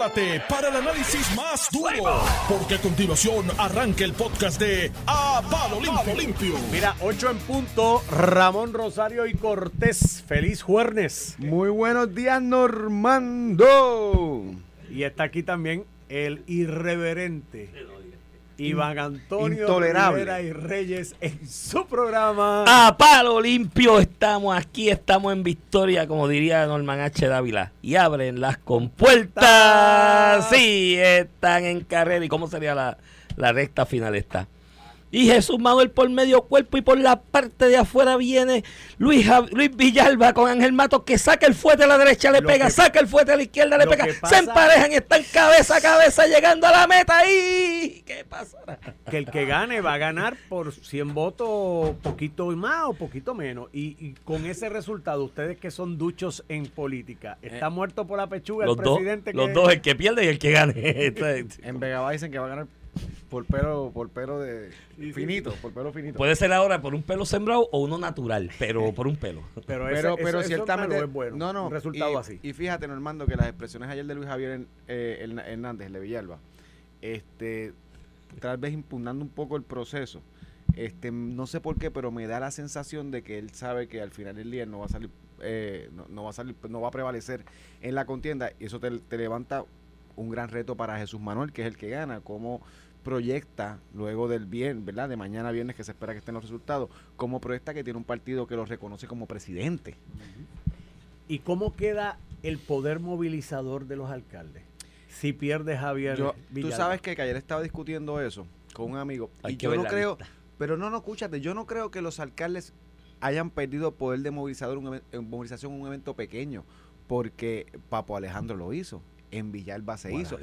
prepárate para el análisis más duro, porque a continuación arranca el podcast de A Palo Limpio. Limpio. Mira, 8 en punto, Ramón Rosario y Cortés. Feliz jueves. Muy buenos días, Normando. Y está aquí también el irreverente Iván Antonio Intolerable. Rivera y Reyes en su programa. A palo limpio estamos aquí, estamos en victoria, como diría Norman H. Dávila. Y abren las compuertas. Sí, están en carrera. ¿Y cómo sería la, la recta final esta? Y Jesús Manuel por medio cuerpo y por la parte de afuera viene Luis, Luis Villalba con Ángel Matos que saca el fuete a la derecha, le Lo pega, que- saca el fuete a la izquierda, le pega, se emparejan y están cabeza a cabeza llegando a la meta. ¿Y qué pasará? Que el que gane va a ganar por 100 votos, poquito más o poquito menos. Y, y con ese resultado, ustedes que son duchos en política, ¿está muerto por la pechuga Eh, Los el dos, presidente? los que- dos, el que pierde y el que gane. En Vegaba dicen que va a ganar por pelo, por pelo de finito, por pelo finito. Puede ser ahora por un pelo sembrado o uno natural, pero por un pelo. Pero, ese- pero, pero eso, ciertamente es bueno. no no Un resultado y, así. y fíjate Normando que las expresiones ayer de Luis Javier eh, Hernández el de Villalba este tal vez impugnando un poco el proceso este no sé por qué pero me da la sensación de que él sabe que al final del día no va a salir eh, no, no va a salir no va a prevalecer en la contienda y eso te, te levanta un gran reto para Jesús Manuel que es el que gana cómo proyecta luego del bien, ¿verdad? De mañana viernes que se espera que estén los resultados, cómo proyecta que tiene un partido que lo reconoce como presidente. ¿Y cómo queda el poder movilizador de los alcaldes? Si pierde Javier Yo, tú sabes que, que ayer estaba discutiendo eso con un amigo Hay y que yo no creo, pero no, no, escúchate, yo no creo que los alcaldes hayan perdido poder de movilizador, un en movilización en un evento pequeño, porque Papo Alejandro lo hizo. En Villalba se hizo.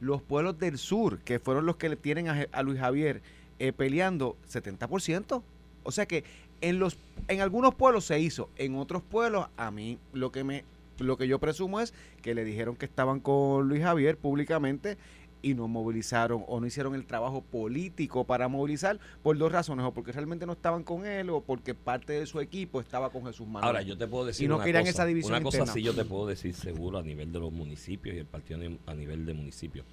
Los pueblos del sur, que fueron los que le tienen a Luis Javier eh, peleando 70%. O sea que en los en algunos pueblos se hizo, en otros pueblos a mí lo que me lo que yo presumo es que le dijeron que estaban con Luis Javier públicamente y no movilizaron o no hicieron el trabajo político para movilizar por dos razones, o porque realmente no estaban con él o porque parte de su equipo estaba con Jesús Manuel. Ahora, yo te puedo decir Y no una querían cosa, esa división Una cosa interna. sí yo te puedo decir seguro a nivel de los municipios y el partido a nivel de municipios.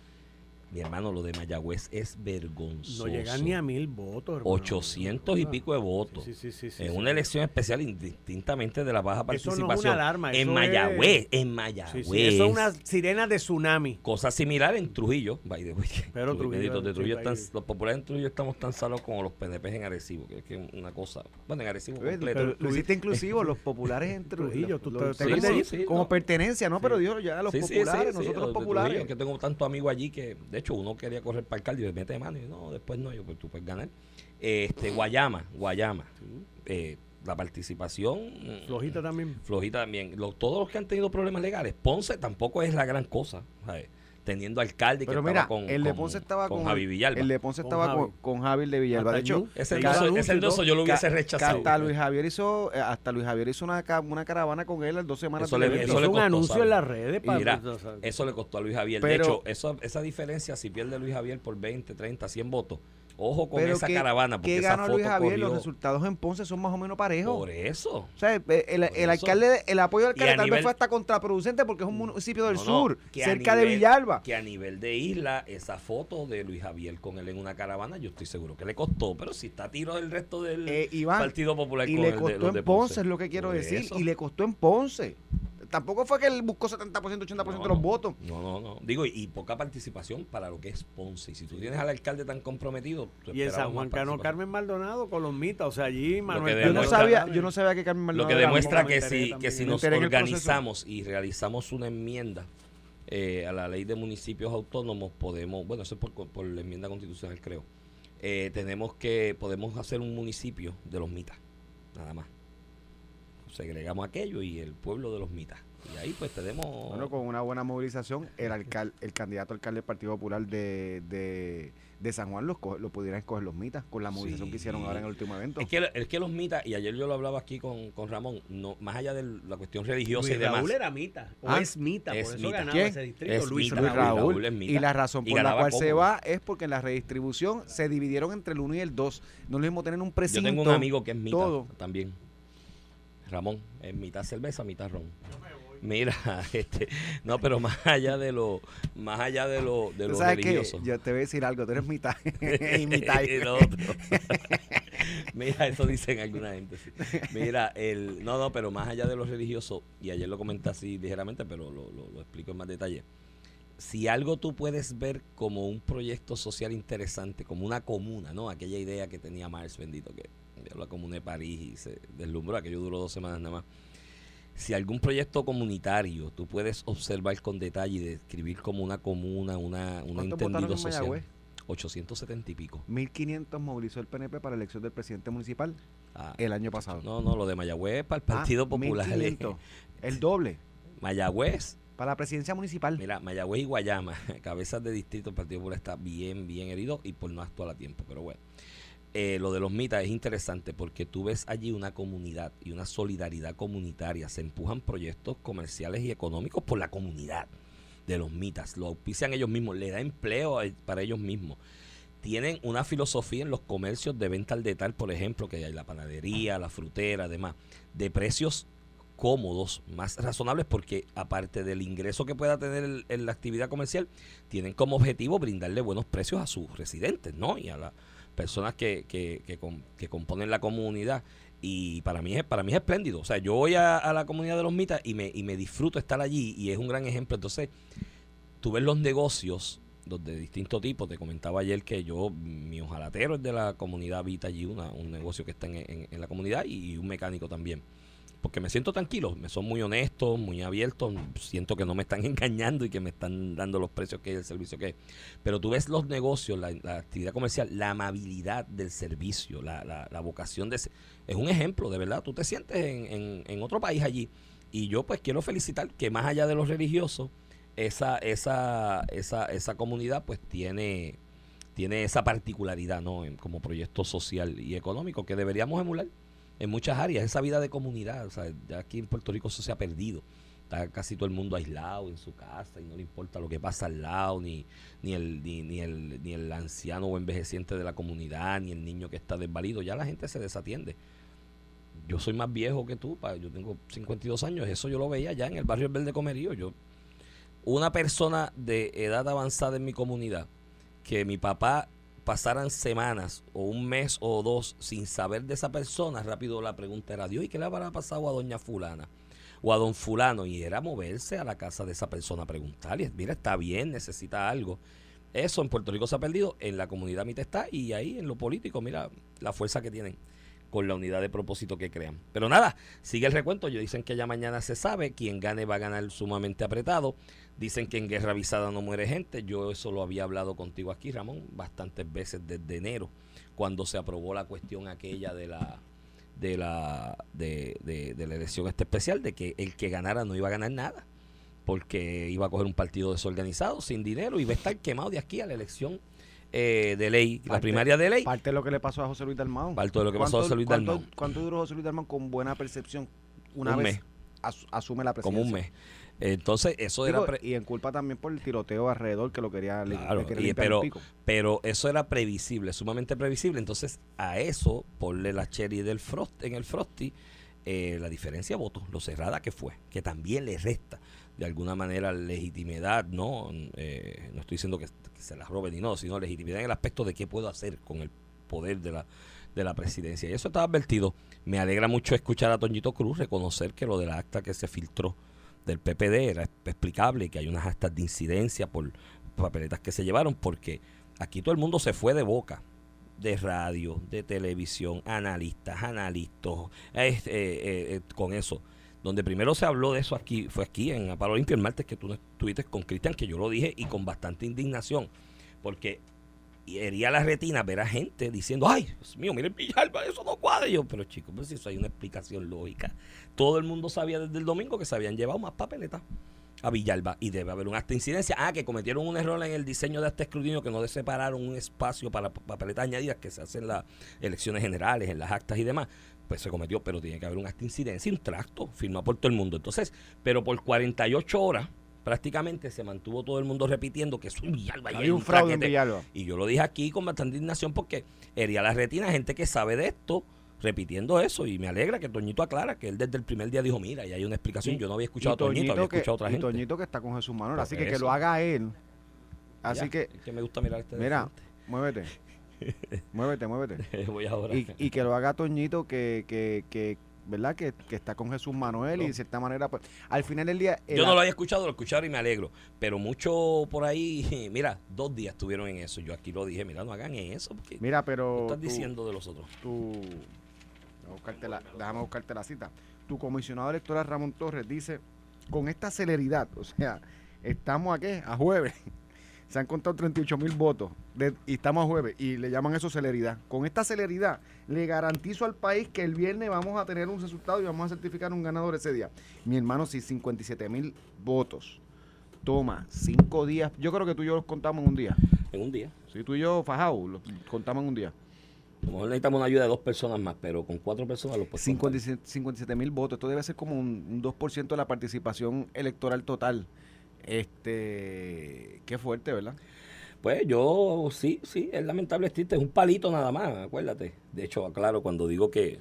Mi hermano, lo de Mayagüez es vergonzoso. No llegan ni a mil votos. hermano. 800 y pico de votos. Sí, sí, sí, sí, en sí. una elección especial indistintamente de la baja Eso no es participación. una alarma, en eso Mayagüez, es- en Mayagüez. sí, eso es una sirena de tsunami. Cosa similar en Trujillo, by the way. Pero Trujillo, de están- los populares en Trujillo estamos tan salos como los PNP en Arecibo, que es que es una cosa. Bueno, en Arecibo completo. pero lo hiciste inclusivo, los populares en Trujillo, tú te- como, sí, sí, como no. pertenencia, ¿no? Pero Dios, ya los populares, sí, sí, nosotros los populares. Que tengo tanto amigo allí que, de hecho, uno quería correr para alcalde y le mete de mano y no, después no, yo, pues tú puedes ganar. Este, Guayama, Guayama, eh, la participación mm, Flojita también. flojita también. Lo- todos los que han tenido problemas legales, Ponce tampoco es la gran cosa, ¿sabes? Teniendo alcalde que Pero estaba mira, con, el de con- Ponce estaba con, Javi Villalba. El de Ponce Con estaba con, con Javi el de Villalba. De Hasta hecho, ese Se endoso, yo lo hubiese rechazado. hasta Luis Javier hizo, eh, hasta Luis Javier hizo una, una caravana con él en dos semanas. Eso le- eso Hizo le un costó, anuncio ¿sabes? en las redes. Para- mira, eso le costó a Luis Javier. de Pero- hecho, eso, esa diferencia, si pierde Luis Javier por 20, 30, 100 votos, ojo con Pero esa ¿qué- caravana, porque ¿Qué esa foto Luis Javier? Los resultados en Ponce son más o menos parejos. por eso. O sea, el, el- el eso. alcalde, el apoyo del alcalde tal nivel- vez fue hasta contraproducente porque es un municipio del No, sur, cerca de Villalba. Que a nivel de isla, esa foto de Luis Javier con él en una caravana, yo estoy seguro que le costó, pero si está a tiro del resto del Eh, Iván, Partido Popular Y con le el de- costó los de en Ponce, es lo que quiero Por decir. eso. Y le costó en Ponce. Tampoco fue que él buscó 70%, 80% de los votos. No, no, no. Digo, y, y poca participación para lo que es Ponce. Y si tú tienes al alcalde tan comprometido, tú Y en San Juan Cano. Carmen Maldonado con los mitas. O sea, allí Manuel. que Yo no sabía, yo no sabía que Carmen Lo Maldonado que era demuestra que si, que si nos organizamos y realizamos una enmienda eh, a la ley de municipios autónomos, podemos, bueno, eso es por, por la enmienda constitucional, creo. eh, tenemos que, podemos hacer un municipio de los mitas, nada más. Segregamos aquello y el pueblo de los mitas. Y ahí pues tenemos... Bueno, con una buena movilización, el alcal- el candidato alcalde del Partido Popular de, de, de San Juan lo, lo pudieran escoger los mitas con la movilización Sí. que hicieron ahora en el último evento. Es que, es que los mitas, y ayer yo lo hablaba aquí con, con Ramón, no, más allá de la cuestión religiosa Luis y demás. Raúl era mita. O Ah, es mita. es por eso mita. ganaba ¿Quién? ese distrito. Es Luis mita. Luis Raúl. Raúl. Raúl es mitad. y la razón por la cual se va es porque en la redistribución se dividieron entre el 1 y el 2. No lo mismo tener un Yo precinto. tengo un amigo que es mitad todo. también. Ramón, es mitad cerveza, mitad ron. Mira, este, no, pero más allá de lo, más allá de lo, de ¿Tú lo sabes religioso. Yo te voy a decir algo, tú eres mitad y mitad. Y lo otro. Mira, eso dicen alguna gente. sí. Mira, el, no, no, pero más allá de lo religioso, y ayer lo comenté así ligeramente, pero lo, lo- lo explico en más detalle. Si algo tú puedes ver como un proyecto social interesante, como una comuna, ¿no? Aquella idea que tenía Marx, bendito, que vio la comuna de París y se deslumbró, aquello duró dos semanas nada más. Si algún proyecto comunitario tú puedes observar con detalle y describir como una comuna, una, un ¿Cuántos votaron entendido en social. Mayagüez? 870 y pico. 1500 movilizó el PNP para la elección del presidente municipal Ah, el año pasado. no, no, lo de Mayagüez para el Ah, Partido Popular. 1500. El doble Mayagüez, para la presidencia municipal. mira, Mayagüez y Guayama, cabezas de distrito, el Partido Popular está bien, bien herido y por no actuar a tiempo. Pero bueno, Eh, lo de los mitas es interesante porque tú ves allí una comunidad y una solidaridad comunitaria. Se empujan proyectos comerciales y económicos por la comunidad de los mitas. Lo auspician ellos mismos, le da empleo a- para ellos mismos. Tienen una filosofía en los comercios de venta al detalle, por ejemplo, que hay la panadería, la frutera, además, de precios cómodos, más razonables, porque aparte del ingreso que pueda tener en la actividad comercial, tienen como objetivo brindarle buenos precios a sus residentes, ¿no? Y a las personas que, que, que, que componen la comunidad. Y para mí es, para mí es espléndido. O sea, yo voy a, la comunidad de los mitas y me, y me disfruto estar allí y es un gran ejemplo. Entonces, tú ves los negocios de distintos tipos. Te comentaba ayer que yo, mi ojalatero es de la comunidad Vita allí, una, un negocio que está en- en la comunidad y un mecánico también. Porque me siento tranquilo, me son muy honestos, muy abiertos, siento que no me están engañando y que me están dando los precios que es, el servicio que es. Pero tú ves los negocios, la, actividad comercial, la amabilidad del servicio, la, la- vocación de... Es un ejemplo, de verdad. Tú te sientes en, en- en otro país allí. Y yo pues quiero felicitar que más allá de los religiosos, esa, esa, esa, esa comunidad pues tiene, tiene esa particularidad, ¿no? Como proyecto social y económico que deberíamos emular en muchas áreas, esa vida de comunidad. O sea, ya aquí en Puerto Rico eso se ha perdido. Está casi todo el mundo aislado en su casa y no le importa lo que pasa al lado, ni, ni, el, ni, ni el, ni el anciano o envejeciente de la comunidad, ni el niño que está desvalido. Ya la gente se desatiende. Yo soy más viejo que tú, yo tengo 52 años, eso yo lo veía ya en el barrio El Verde Comerío. Yo, una persona de edad avanzada en mi comunidad, que mi papá pasaran semanas o un mes o dos sin saber de esa persona, rápido la pregunta era, Dios, ¿y qué le habrá pasado a doña fulana? O a don fulano, y era moverse a la casa de esa persona preguntarle, mira, está bien, necesita algo. Eso en Puerto Rico se ha perdido, en la comunidad mitad está, y ahí en lo político, mira la fuerza que tienen con la unidad de propósito que crean. Pero nada, sigue el recuento. Ellos dicen que ya mañana se sabe. Quien gane va a ganar sumamente apretado. Dicen que en guerra avisada no muere gente. Yo eso lo había hablado contigo aquí, Ramón, bastantes veces desde enero, cuando se aprobó la cuestión aquella de la de la de, de- de la elección este especial, de que el que ganara no iba a ganar nada, porque iba a coger un partido desorganizado, sin dinero, y iba a estar quemado de aquí a la elección eh, de ley, la Parte- primaria de ley. Parte de lo que le pasó a José Luis Dalmau. Parte de lo que pasó a ¿Cuánto- José Luis Dalmau. ¿Cuánto duró José Luis Dalmau con buena percepción? Una Un vez mes. as- asume la como presidencia. un mes. Entonces, eso era... Digo, pre- y en culpa también por el tiroteo alrededor que lo quería, Claro, le quería y- limpiar el pero, pico. pero eso era previsible, sumamente previsible. Entonces, a eso, ponle la cherry del frost, en el Frosty, eh, la diferencia de votos, lo cerrada que fue, que también le resta de alguna manera legitimidad, ¿no? Eh, no estoy diciendo que, que se la roben ni no, sino legitimidad en el aspecto de qué puedo hacer con el poder de la, de la presidencia. Y eso estaba advertido. Me alegra mucho escuchar a Toñito Cruz reconocer que lo del acta que se filtró del PPD era explicable que hay unas actas de incidencia por papeletas que se llevaron, porque aquí todo el mundo se fue de boca de radio, de televisión, analistas, analistas, eh, eh, eh, con eso. Donde primero se habló de eso aquí, fue aquí en Apalo Limpio el martes que tú estuviste con Cristian, que yo lo dije y con bastante indignación, porque hería la retina ver a gente diciendo, ay, Dios mío, miren Villalba, eso no cuadra. Y yo, pero chicos, pues si eso hay una explicación lógica. Todo el mundo sabía desde el domingo que se habían llevado más papeletas a Villalba y debe haber un acta de incidencia. Ah, que cometieron un error en el diseño de este escrutinio que no de separaron un espacio para pa- papeletas añadidas que se hacen en las elecciones generales, en las actas y demás. Pues se cometió, pero tiene que haber un acta de incidencia y un tracto firmado por todo el mundo. Entonces, pero por 48 horas prácticamente se mantuvo todo el mundo repitiendo que es un Villalba. y hay un fraude en. Villalba. Y yo lo dije aquí con bastante indignación porque hería la retina gente que sabe de esto, repitiendo eso y me alegra que Toñito aclara que él desde el primer día dijo, mira, y hay una explicación. Yo no había escuchado a Toñito, había que, escuchado a otra y gente. Toñito que está con Jesús Manuel, Por así que que lo haga él. Así Ya, que, es que me gusta mirar este mira, muévete. muévete, muévete. frente. Voy ahora. Y, y que lo haga Toñito que, que, que ¿verdad? Que, que está con Jesús Manuel y de cierta manera, pues, al final del día... Yo no lo había escuchado, lo escucharon y me alegro. Pero mucho por ahí, mira, dos días estuvieron en eso. Yo aquí lo dije, mira, no hagan eso. Porque Mira, ¿qué pero... estás tú- diciendo de los otros? tu déjame buscarte la, déjame buscarte la cita. Tu comisionado electoral Ramón Torres dice, con esta celeridad, o sea, estamos aquí a jueves, se han contado 38 mil votos de- y estamos a jueves y le llaman eso celeridad. Con esta celeridad le garantizo al país que el viernes vamos a tener un resultado y vamos a certificar un ganador ese día. Mi hermano, si 57 mil votos, toma cinco días, yo creo que tú y yo los contamos en un día. En un día. Si tú y yo, Fajau, los contamos en un día. A lo mejor necesitamos una ayuda de dos personas más, pero con cuatro personas lo puedes contar. 57 mil votos. Esto debe ser como un, un 2% de la participación electoral total. Este, qué fuerte, ¿verdad? Pues yo, sí, sí, es lamentable, es triste, es un palito nada más, acuérdate. De hecho, aclaro, cuando digo que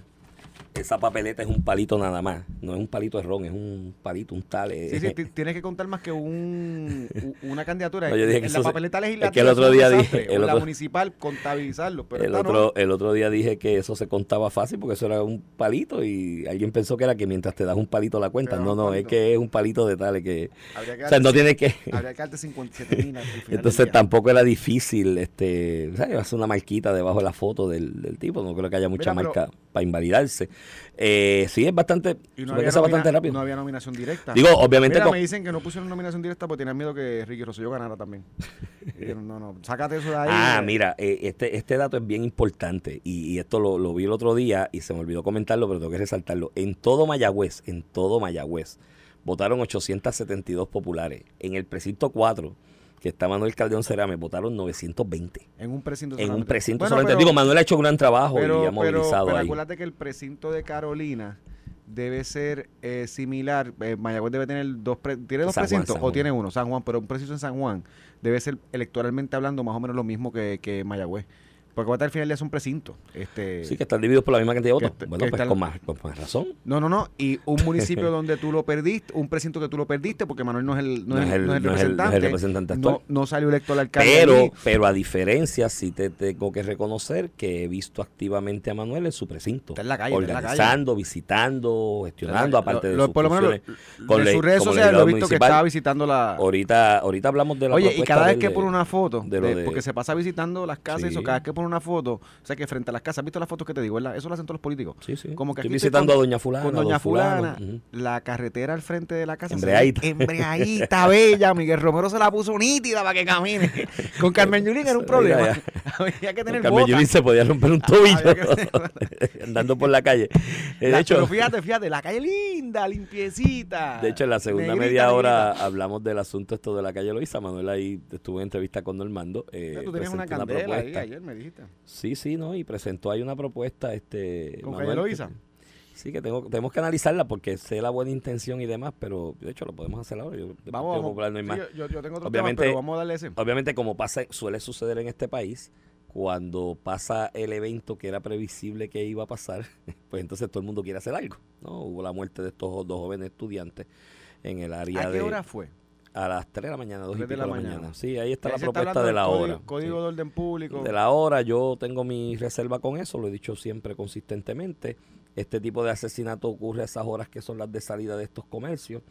esa papeleta es un palito nada más, no es un palito de ron, es un palito, un tal. Sí, es- sí, ti- tienes que contar más que un, una candidatura. No, yo dije en que la papeleta es que legislativa. el otro día desastre, dije- o el la otro- municipal, contabilizarlo. Pero el, no. otro, el otro día dije que eso se contaba fácil porque eso era un palito y alguien pensó que era que mientras te das un palito la cuenta. No, no, es que es un palito de tal que... Habría que O sea, no darte- tiene que... Habría que darte 57 mil Entonces tampoco era difícil, este, ¿sabes? hacer una marquita debajo de la foto del, del tipo. No creo que haya mucha Mira, pero- marca para invalidarse. Eh, sí, es bastante, Y no había, que sea nomina- bastante rápido. no había nominación directa. Digo, obviamente, Mira, me dicen que no pusieron nominación directa porque tenían miedo que Ricky Rosselló ganara también. No, no, sácate eso de ahí. Ah, eh. mira, eh, este, este dato es bien importante y, y esto lo, lo vi el otro día y se me olvidó comentarlo, pero tengo que resaltarlo. En todo Mayagüez, en todo Mayagüez, votaron 872 populares. En el precinto 4, que está Manuel Caldeón Cerame, votaron 920. En un precinto En un solamente. precinto Bueno, solamente. pero- Digo, Manuel ha hecho un gran trabajo pero, y ha movilizado pero ahí. acuérdate que el precinto de Carolina debe ser eh, similar. eh, Mayagüez debe tener dos. pre- ¿Tiene dos San Juan, precintos San o Juan. tiene uno? San Juan, pero un precinto en San Juan debe ser electoralmente hablando más o menos lo mismo que, que Mayagüez. Porque acuérdate, al final ya es un precinto. Este, Sí, que están divididos por la misma cantidad de votos. Bueno, que pues están- con más, con más razón. No, no, no. Y un municipio donde tú lo perdiste, un precinto que tú lo perdiste, porque Manuel no es el, no es el, no es el no es el- no es representante. el representante actual. no, no salió electo el alcalde. Pero, pero a diferencia, sí te tengo que reconocer que he visto activamente a Manuel en su precinto. Está en la calle, la. Organizando, visitando, gestionando, aparte Lo- de lo- sus por lo menos con de sus redes sociales lo he visto que estaba visitando la. Ahorita, ahorita hablamos de la Oye, y cada vez que pone una foto, porque se pasa visitando las casas y eso, cada vez que pone una foto, o sea que frente a las casas, ¿has visto las fotos que te digo, verdad? Eso lo hacen todos los políticos. Sí, sí. Como que Estoy visitando con- a doña fulana. Con doña fulana, la carretera al frente de la casa. Embreadita. Embreadita, bella. Miguel Romero se la puso nítida para que camine. Con Carmen Yulín era un problema. Había que tener Carmen boca. Yulín se podía romper un tobillo que- andando por la calle. Eh, De hecho, pero fíjate, fíjate, la calle linda, limpiecita. De hecho, en la segunda Negrita, media hora negrita. hablamos del asunto esto de la calle Loíza. Manuel ahí estuvo en entrevista con Normando. eh, Tú tenías una candela ahí ayer, me dijiste. Sí, sí, ¿no? Y presentó ahí una propuesta. este ¿Con Manuel, que- Sí, que tengo, tenemos que analizarla porque sé la buena intención y demás, pero de hecho lo podemos hacer ahora. Yo, Vamos, Partido vamos. Popular no hay Sí, más. yo, yo tengo otro Obviamente- tema, pero vamos a darle ese. Obviamente, como pasa, suele suceder en este país, cuando pasa el evento que era previsible que iba a pasar, pues entonces todo el mundo quiere hacer algo. ¿no? Hubo la muerte de estos dos jóvenes estudiantes en el área ¿A qué de... hora fue? A las 3 de la mañana, 2 y pico de la mañana. mañana. Sí, ahí está Ahí la está propuesta hablando de la código- hora. Código Sí. de orden público. De la hora, yo tengo mi reserva con eso, lo he dicho siempre consistentemente. Este tipo de asesinato ocurre a esas horas que son las de salida de estos comercios.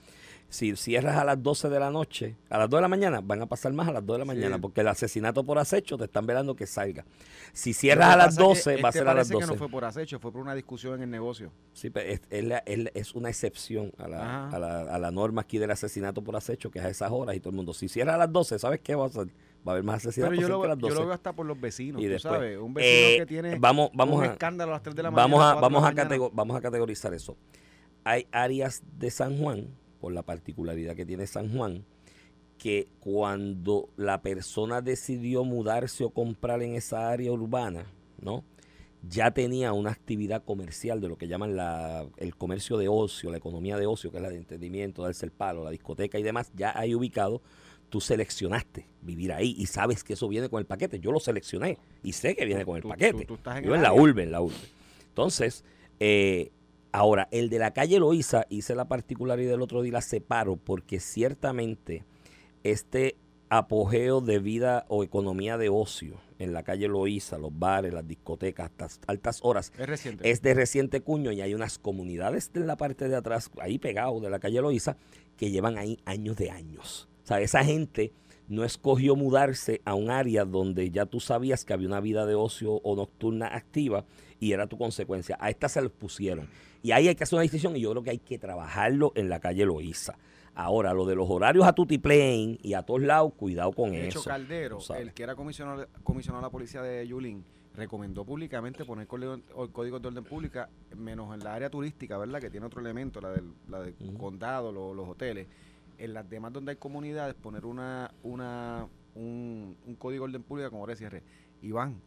Si cierras a las 12 de la noche, a las 2 de la mañana, van a pasar más a las 2 de la Sí. mañana, porque el asesinato por acecho te están velando que salga. Si cierras a las pasa es que 12, va a este ser a las parece 12. que no fue por acecho, fue por una discusión en el negocio. Sí, pero es, es la- es la- es una excepción a la, a, la, a la norma aquí del asesinato por acecho, que es a esas horas y todo el mundo. Si cierra a las 12, ¿sabes qué va a hacer? Va a haber más asesinatos Pero yo lo, de las yo 12. lo veo hasta por los vecinos, Y tú después, sabes. Un vecino eh, que tiene vamos, vamos un a, escándalo a las 3 de la mañana. vamos a, 4 de la vamos, a vamos a categorizar eso. Hay áreas de San Juan, por la particularidad que tiene San Juan, que cuando la persona decidió mudarse o comprar en esa área urbana, ¿no? Ya tenía una actividad comercial de lo que llaman la, el comercio de ocio, la economía de ocio, que es la de entretenimiento, darse el palo, la discoteca y demás, ya ahí ubicado, tú seleccionaste vivir ahí y sabes que eso viene con el paquete. Yo lo seleccioné y sé que viene con el Tú- paquete. tú- tú estás en Yo en la área. urbe, en la urbe. Entonces, eh, ahora, el de la calle Loíza, hice la particularidad del otro día, la separo, porque ciertamente este apogeo de vida o economía de ocio en la calle Loíza, los bares, las discotecas, hasta altas horas, Es reciente. es de reciente cuño y hay unas comunidades en la parte de atrás, ahí pegado de la calle Loíza, que llevan ahí años de años. O sea, esa gente no escogió mudarse a un área donde ya tú sabías que había una vida de ocio o nocturna activa y era tu consecuencia. A esta se les pusieron. Y ahí hay que hacer una decisión y yo creo que hay que trabajarlo en la calle Loíza. Ahora, lo de los horarios a Tutiplane y a todos lados, cuidado con De hecho, eso. Caldero, el que era comisionado, comisionado de la policía de Yulín, recomendó públicamente poner códigos de orden pública, menos en la área turística, ¿verdad? Que tiene otro elemento, la del, la del condado, lo- los hoteles. En las demás donde hay comunidades, poner una, una, un, un código de orden pública con hora de cierre. Iván,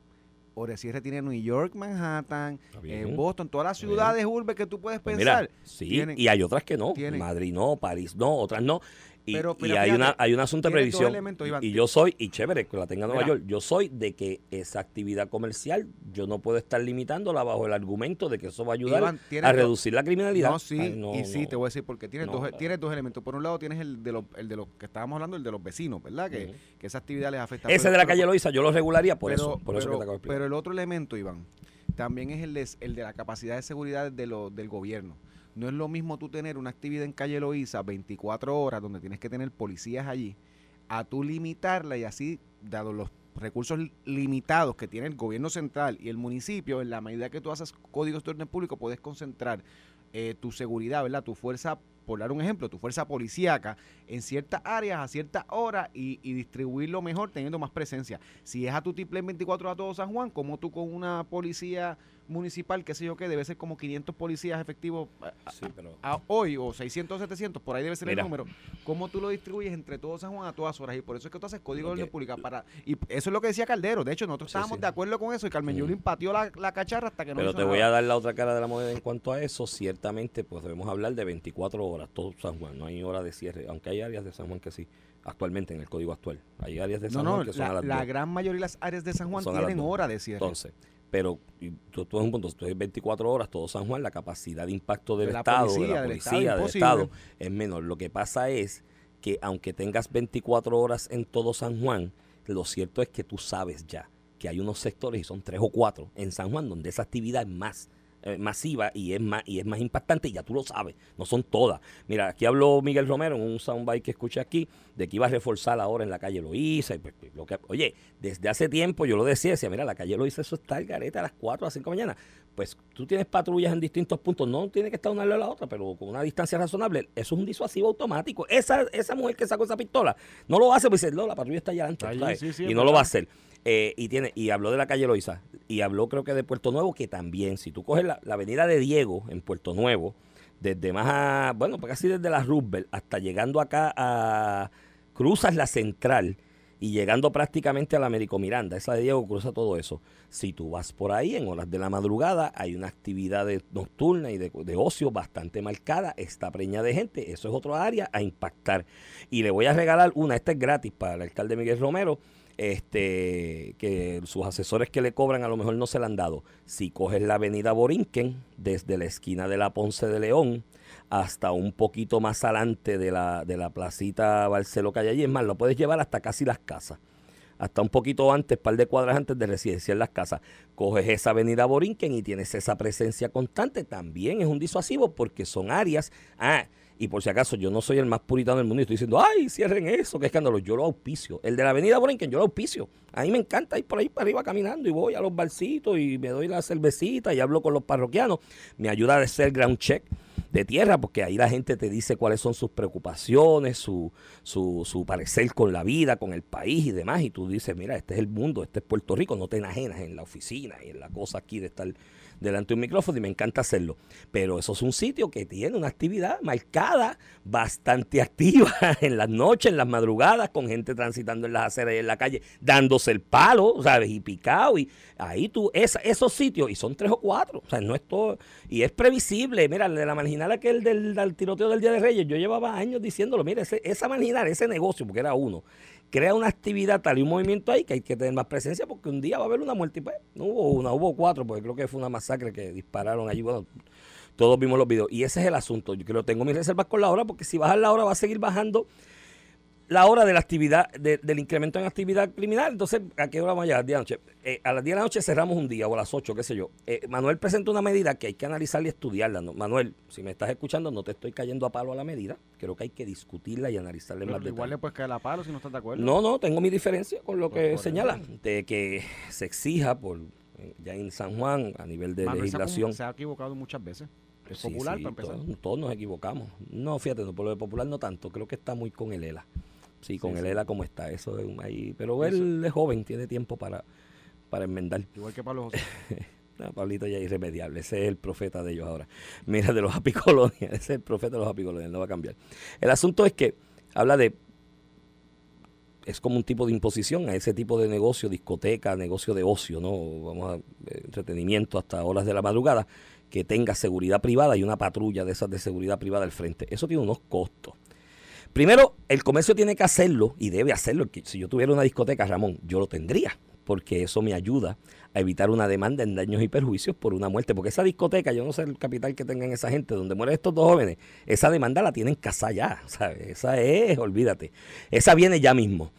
cierre tiene New York, Manhattan, eh, Boston, todas las ciudades urbes que tú puedes Pues pensar. mira, sí, tienen- y hay otras que no. tienen- Madrid no, París no, otras no. Y, Pero- y hay, una, hay un asunto de previsión. y yo soy, y chévere que la tenga Nueva Mira. York, yo soy de que esa actividad comercial yo no puedo estar limitándola bajo el argumento de que eso va a ayudar Iván, a reducir la criminalidad. No, sí, Ay, no, y sí, no. te voy a decir porque tienes, dos, tienes dos elementos. Por un lado tienes el de los, el de los que estábamos hablando, el de los vecinos, ¿verdad? Que, que esa actividad les afecta. Ese Pero- de la calle Loiza yo lo regularía por eso, por eso que te acabo de explicar. Pero el otro elemento, Iván, también es el de, el de la capacidad de seguridad de lo, del gobierno. No es lo mismo tú tener una actividad en calle Loíza 24 horas donde tienes que tener policías allí, a tú limitarla y así, dado los recursos li- limitados que tiene el gobierno central y el municipio, en la medida que tú haces códigos de orden público, puedes concentrar eh, tu seguridad, ¿verdad? Tu fuerza, por dar un ejemplo, tu fuerza policíaca en ciertas áreas a ciertas horas y, y distribuirlo mejor teniendo más presencia. Si es a tu tiple en 24 a todo San Juan, como tú con una policía municipal, qué sé yo qué, debe ser como 500 policías efectivos a- a- Sí, pero a hoy o 600 700, por ahí debe ser Mira. el número. ¿Cómo tú lo distribuyes entre todo San Juan a todas horas? Y por eso es que tú haces código de orden pública para y eso es lo que decía Caldero. De hecho, nosotros Sí, estábamos sí. de acuerdo con eso y Carmen. Yulín pateó la, la cacharra hasta que no Pero te voy a dar la otra cara de la moneda en cuanto a eso. Ciertamente, pues debemos hablar de 24 horas, todo San Juan. No hay hora de cierre, aunque hay áreas de San Juan que sí, actualmente en el código actual. Hay áreas de San no, Juan que son a la, las la 2. gran mayoría de las áreas de San Juan Son a tienen hora de cierre. Entonces, pero tú, tú es un punto, tú es 24 horas, todo San Juan, la capacidad de impacto del De Estado, policía, de la del policía, Estado, del. Estado, es menor. Lo que pasa es que aunque tengas 24 horas en todo San Juan, lo cierto es que tú sabes ya que hay unos sectores, y son tres o cuatro, en San Juan, donde esa actividad es más eh, masiva y es más y es más impactante y ya tú lo sabes, no son todas. Mira, aquí habló Miguel Romero en un soundbite que escuché aquí de que iba a reforzar ahora en la calle Loíza y pues, pues, lo que oye, desde hace tiempo yo lo decía, decía, mira, la calle Loíza eso está el garete a las 4 a las 5 de la mañana. Pues tú tienes patrullas en distintos puntos, no tiene que estar una al lado de la otra, pero con una distancia razonable, eso es un disuasivo automático. Esa esa mujer que sacó esa pistola no lo hace, pues dice, no, la patrulla está allá sí, y no lo va a hacer. Eh, y tiene y habló de la calle Loiza y habló creo que de Puerto Nuevo que también si tú coges la, la avenida de Diego en Puerto Nuevo desde más a, bueno pues casi desde la Roosevelt hasta llegando acá a cruzas la central y llegando prácticamente a la Américo Miranda, esa de Diego cruza todo eso. Si tú vas por ahí en horas de la madrugada, hay una actividad de- nocturna y de, de ocio bastante marcada, está preña de gente, eso es otra área a impactar. Y le voy a regalar una, esta es gratis para el alcalde Miguel Romero, este que sus asesores que le cobran a lo mejor no se la han dado. Si coges la avenida Borinquen, desde la esquina de la Ponce de León hasta un poquito más adelante de la, de la placita Barceló allí, es más, lo puedes llevar hasta casi las casas. Hasta un poquito antes, par de cuadras antes de residenciar las casas. Coges esa avenida Borinquen y tienes esa presencia constante. También es un disuasivo porque son áreas. Ah, y por si acaso, yo no soy el más puritano del mundo y estoy diciendo, ay, cierren eso, qué escándalo. Yo lo auspicio. El de la avenida Borinquen, yo lo auspicio. A mí me encanta ir por ahí para arriba caminando y voy a los barcitos y me doy la cervecita y hablo con los parroquianos. Me ayuda a hacer ground check de tierra, porque ahí la gente te dice cuáles son sus preocupaciones, su, su, su parecer con la vida, con el país y demás. Y tú dices, mira, este es el mundo, este es Puerto Rico, no te enajenas en la oficina y en la cosa aquí de estar delante de un micrófono y me encanta hacerlo. Pero eso es un sitio que tiene una actividad marcada, bastante activa en las noches, en las madrugadas, con gente transitando en las aceras y en la calle, dándose el palo, ¿sabes? Y picado. Y ahí tú, esos sitios, y son tres o cuatro, o sea, no es todo, y es previsible. Mira, de la marginal aquel del, del tiroteo del Día de Reyes, yo llevaba años diciéndolo, mira, esa marginal, ese negocio, porque era uno, crea una actividad tal y un movimiento ahí que hay que tener más presencia porque un día va a haber una muerte y pues no hubo una, hubo cuatro porque creo que fue una masacre que dispararon allí. Bueno, todos vimos los videos. Y ese es el asunto. Yo creo que tengo mis reservas con la hora, porque si bajar la hora va a seguir bajando la hora de la actividad, de- del incremento en actividad criminal. Entonces, ¿a qué hora vamos a llegar? 10 de la noche. Eh, a las 10 de la noche cerramos un día o a las 8, qué sé yo. Eh, Manuel presenta una medida que hay que analizar y estudiarla. ¿no? Manuel, si me estás escuchando, no te estoy cayendo a palo a la medida. Creo que hay que discutirla y analizarla Pero más igual detalle. le puedes caer a palo si no estás de acuerdo. No, no, tengo mi diferencia con lo Pues que señala, de que se exija por eh, ya en San Juan a nivel de Manuel legislación. se ha equivocado muchas veces. Es Sí, popular sí, para empezar. Todos, todos nos equivocamos. No, fíjate, no, por lo de popular no tanto. Creo que está muy con el ELA. Sí, con Sí, el. ELA como está. Eso es un- ahí. Pero él es joven, tiene tiempo para, para enmendar. Igual que Pablo José. No, Pablito ya es irremediable. Ese es el profeta de ellos ahora. Mira, de los apicolones. Ese es el profeta de los apicolones. No va a cambiar. El asunto es que habla de. Es como un tipo de imposición a ese tipo de negocio, discoteca, negocio de ocio, ¿no? Vamos a. eh, entretenimiento hasta horas de la madrugada, que tenga seguridad privada y una patrulla de esas de seguridad privada al frente. Eso tiene unos costos. Primero, el comercio tiene que hacerlo y debe hacerlo. Si yo tuviera una discoteca, Ramón, yo lo tendría, porque eso me ayuda a evitar una demanda en daños y perjuicios por una muerte. Porque esa discoteca, yo no sé el capital que tengan esa gente, donde mueren estos dos jóvenes, esa demanda la tienen casa ya, ¿sabes? Esa es, olvídate, esa viene ya mismo.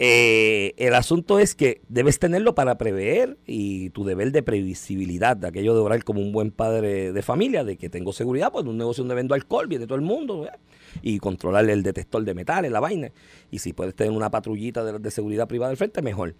Eh, el asunto es que debes tenerlo para prever y tu deber de previsibilidad, de aquello de orar como un buen padre de familia, de que tengo seguridad, pues en un negocio donde vendo alcohol, viene todo el mundo, y controlar el detector de metales, la vaina. Y si puedes tener una patrullita de, de seguridad privada al frente, mejor.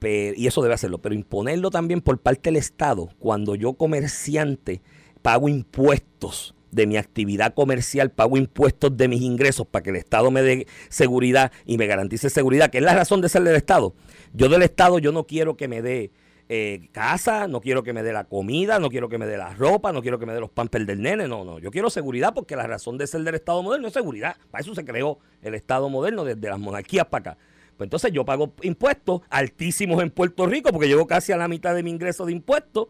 Pero- y eso debe hacerlo, pero imponerlo también por parte del Estado, cuando yo comerciante pago impuestos de mi actividad comercial, pago impuestos de mis ingresos para que el Estado me dé seguridad y me garantice seguridad, que es la razón de ser del Estado. Yo del Estado yo no quiero que me dé eh, casa, no quiero que me dé la comida, no quiero que me dé la ropa, no quiero que me dé los pampers del nene, no, no. Yo quiero seguridad porque la razón de ser del Estado moderno es seguridad. Para eso se creó el Estado moderno desde las monarquías para acá. Pues entonces yo pago impuestos altísimos en Puerto Rico porque llevo casi a la mitad de mi ingreso de impuestos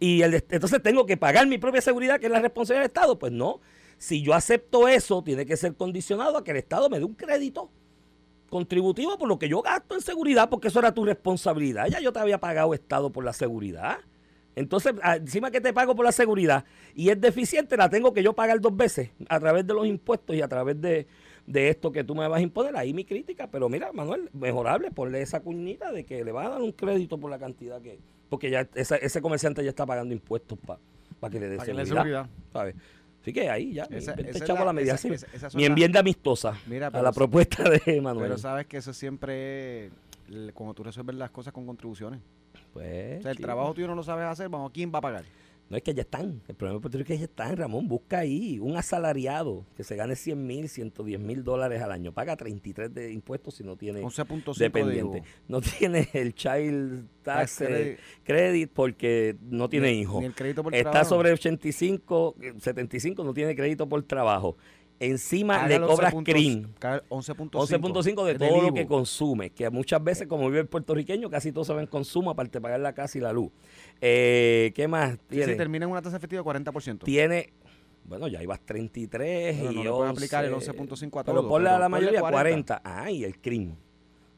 y el, entonces tengo que pagar mi propia seguridad que es la responsabilidad del Estado. Pues no, si yo acepto eso, tiene que ser condicionado a que el Estado me dé un crédito contributivo por lo que yo gasto en seguridad, porque eso era tu responsabilidad. Ya yo te había pagado Estado por la seguridad. Entonces, a- encima que te pago por la seguridad y es deficiente, la tengo que yo pagar dos veces a través de los impuestos y a través de, de esto que tú me vas a imponer. Ahí mi crítica, pero mira, Manuel, mejorable, ponle esa cuñita de que le vas a dar un crédito por la cantidad que... Porque ya esa- ese comerciante ya está pagando impuestos para que le dé Para que le dé seguridad. seguridad. ¿sabes? Así que ahí ya, Esa- mi- te esa es echamos la- la medida. esa- esa- mi enmienda amistosa Mira, a la propuesta de Manuel. Pero sabes que eso siempre es cuando tú resuelves las cosas con contribuciones. Pues, O sea, el sí. trabajo tuyo no lo sabes hacer, vamos, ¿quién va a pagar? No es que ya están. El problema de Puerto Rico es que ya están, Ramón. Busca ahí un asalariado que se gane 100 mil, 110 mil dólares al año. Paga 33 de impuestos si no tiene 11.5 dependiente. No tiene el child tax eh, credit. credit porque no tiene Ni- hijo. Ni el crédito por Está trabajo. sobre 85, eh, 75, no tiene crédito por trabajo. Encima le cobras 11.5, CRIM. cae 11.5 11.5 de todo lo que consume, que muchas veces como vive el puertorriqueño, casi todos saben consumo, aparte de pagar la casa y la luz. Eh, ¿Qué más Sí, tiene? sí, termina en una tasa efectiva de 40%. tiene, bueno, ya ibas 33 Bueno, y no le puedes 11, aplicar el 11.5 a Pero todo, ponle a pero la mayoría 40. 40. Ah, y el crimen.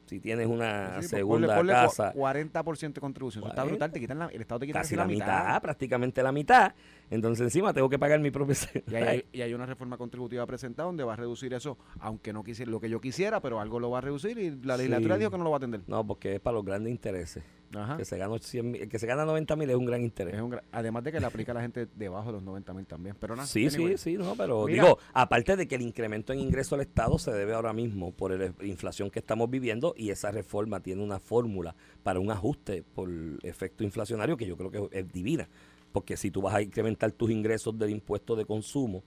Si tienes una Sí, pues segunda ponle, ponle casa, cua- 40% de contribución. Eso está 40. brutal, te quitan la, el Estado te quita casi casi la mitad, prácticamente la mitad. Entonces encima tengo que pagar mi propio... Y hay, y hay una reforma contributiva presentada donde va a reducir eso, aunque no quisiera lo que yo quisiera, pero algo lo va a reducir y la legislatura Sí. dijo que no lo va a atender. No, porque es para los grandes intereses. Ajá. Que se gana 100 mil- el que se gana 90 mil es un gran interés. Es un gra- además de que le aplica a la gente debajo de los 90 mil también. Pero nada, Sí, anyway. sí, sí, no, pero Mira. digo, aparte de que el incremento en ingreso al Estado se debe ahora mismo por la inflación que estamos viviendo y esa reforma tiene una fórmula para un ajuste por efecto inflacionario que yo creo que es divina, porque si tú vas a incrementar tus ingresos del impuesto de consumo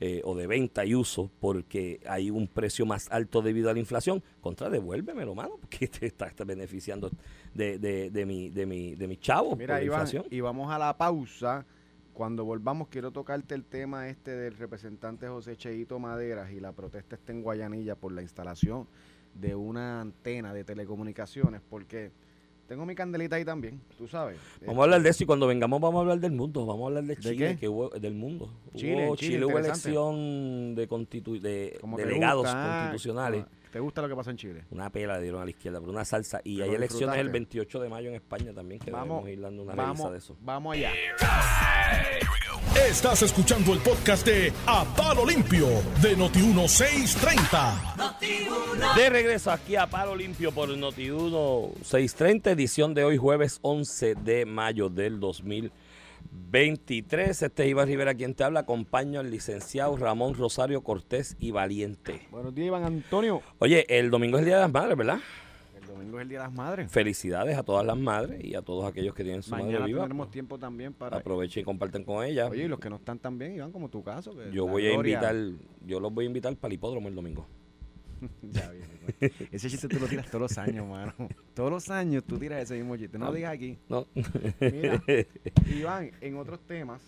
eh, o de venta y uso porque hay un precio más alto debido a la inflación, contra devuélvemelo, mano, porque te estás beneficiando de, de, de mi, de mi, de mi chavo por Mira, la Iván, inflación. y vamos a la pausa. Cuando volvamos, quiero tocarte el tema este del representante José Cheito Maderas y la protesta está en Guayanilla por la instalación de una antena de telecomunicaciones, porque tengo mi candelita ahí también, tú sabes. Vamos a hablar de eso y cuando vengamos vamos a hablar del mundo, vamos a hablar de ¿De Chile, que hubo- del mundo. Chile, Hubo, Chile, Chile hubo elección de, constitu- de delegados gusta, constitucionales. ¿Te gusta lo que pasó en Chile? Una pela le dieron a la izquierda, pero una salsa. Y hay elecciones el disfrutaste. 28 de mayo en España también, que Vamos, debemos ir dando una vamos, de eso. vamos allá. Estás escuchando el podcast de A Palo Limpio de Noti1630. De regreso aquí a Palo Limpio por Noti1 630, edición de hoy, jueves 11 de mayo del 2023. Este es Iván Rivera quien te habla. Acompaño al licenciado Ramón Rosario Cortés y Valiente. Buenos días, Iván Antonio. Oye, el domingo es el Día de las Madres, ¿verdad? El domingo es el Día de las Madres. Felicidades a todas las madres y a todos aquellos que tienen su Mañana madre viva. tendremos tiempo también para... Aprovechen y comparten con ellas. Oye, y los que no están tan bien, Iván, como tu caso. que Yo voy a gloria- invitar, yo los voy a invitar para el hipódromo el domingo. ya viene, güey. Ese chiste tú lo tiras todos los años, mano. Todos los años tú tiras ese mismo chiste. No lo digas aquí. ¿No? Mira, Iván, en otros temas,